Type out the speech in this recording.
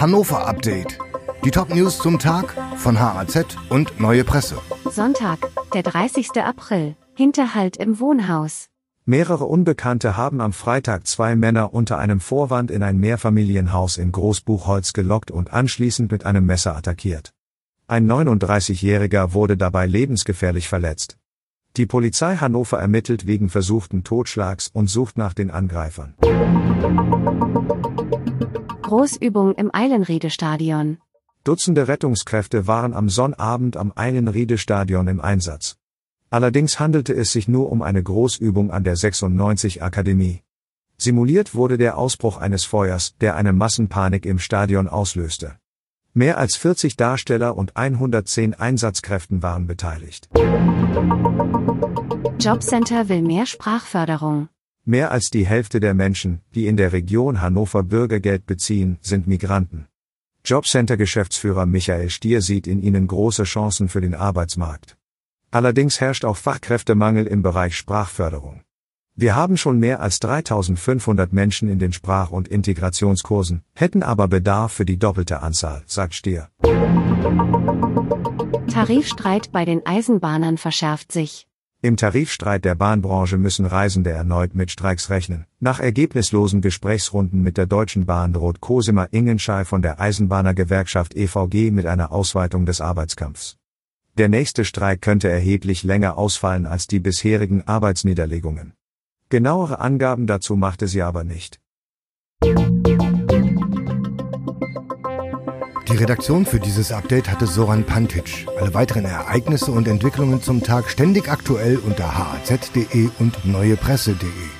Hannover Update. Die Top-News zum Tag von HAZ und Neue Presse. Sonntag, der 30. April. Hinterhalt im Wohnhaus. Mehrere Unbekannte haben am Freitag zwei Männer unter einem Vorwand in ein Mehrfamilienhaus in Großbuchholz gelockt und anschließend mit einem Messer attackiert. Ein 39-Jähriger wurde dabei lebensgefährlich verletzt. Die Polizei Hannover ermittelt wegen versuchten Totschlags und sucht nach den Angreifern. Großübung im Eilenriede-Stadion. Dutzende Rettungskräfte waren am Sonnabend am Eilenriede-Stadion im Einsatz. Allerdings handelte es sich nur um eine Großübung an der 96 Akademie. Simuliert wurde der Ausbruch eines Feuers, der eine Massenpanik im Stadion auslöste. Mehr als 40 Darsteller und 110 Einsatzkräften waren beteiligt. Jobcenter will mehr Sprachförderung. Mehr als die Hälfte der Menschen, die in der Region Hannover Bürgergeld beziehen, sind Migranten. Jobcenter-Geschäftsführer Michael Stier sieht in ihnen große Chancen für den Arbeitsmarkt. Allerdings herrscht auch Fachkräftemangel im Bereich Sprachförderung. Wir haben schon mehr als 3500 Menschen in den Sprach- und Integrationskursen, hätten aber Bedarf für die doppelte Anzahl, sagt Stier. Tarifstreit bei den Eisenbahnern verschärft sich. Im Tarifstreit der Bahnbranche müssen Reisende erneut mit Streiks rechnen. Nach ergebnislosen Gesprächsrunden mit der Deutschen Bahn droht Cosima Ingenschei von der Eisenbahnergewerkschaft EVG mit einer Ausweitung des Arbeitskampfs. Der nächste Streik könnte erheblich länger ausfallen als die bisherigen Arbeitsniederlegungen. Genauere Angaben dazu machte sie aber nicht. Redaktion für dieses Update hatte Soran Pantic. Alle weiteren Ereignisse und Entwicklungen zum Tag ständig aktuell unter haz.de und neuepresse.de.